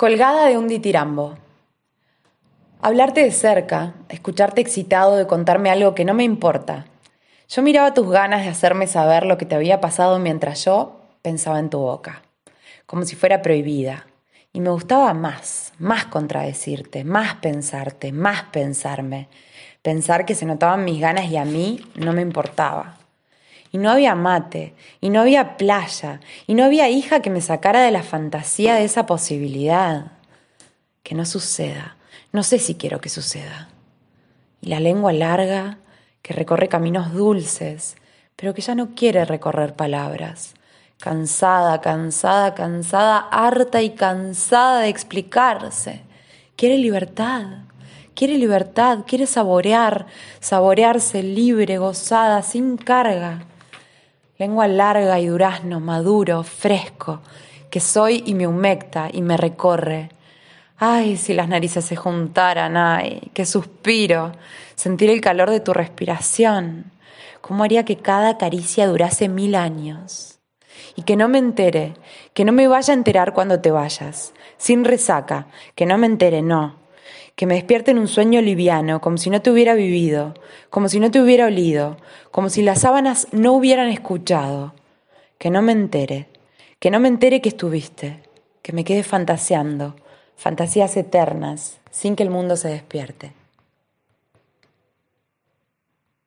Colgada de un ditirambo. Hablarte de cerca, escucharte excitado de contarme algo que no me importa. Yo miraba tus ganas de hacerme saber lo que te había pasado mientras yo pensaba en tu boca, como si fuera prohibida. Y me gustaba más, más contradecirte, más pensarte, más pensarme. Pensar que se notaban mis ganas y a mí no me importaba. Y no había mate, y no había playa, y no había hija que me sacara de la fantasía de esa posibilidad. Que no suceda, no sé si quiero que suceda. Y la lengua larga, que recorre caminos dulces, pero que ya no quiere recorrer palabras. Cansada, cansada, cansada, harta y cansada de explicarse. Quiere libertad, quiere libertad, quiere saborear, saborearse libre, gozada, sin carga lengua larga y durazno, maduro, fresco, que soy y me humecta y me recorre. Ay, si las narices se juntaran, ay, qué suspiro, sentir el calor de tu respiración. ¿Cómo haría que cada caricia durase mil años? Y que no me entere, que no me vaya a enterar cuando te vayas, sin resaca, que no me entere, no, que me despierte en un sueño liviano, como si no te hubiera vivido, como si no te hubiera olido, como si las sábanas no hubieran escuchado, que no me entere, que no me entere que estuviste, que me quede fantaseando, fantasías eternas, sin que el mundo se despierte.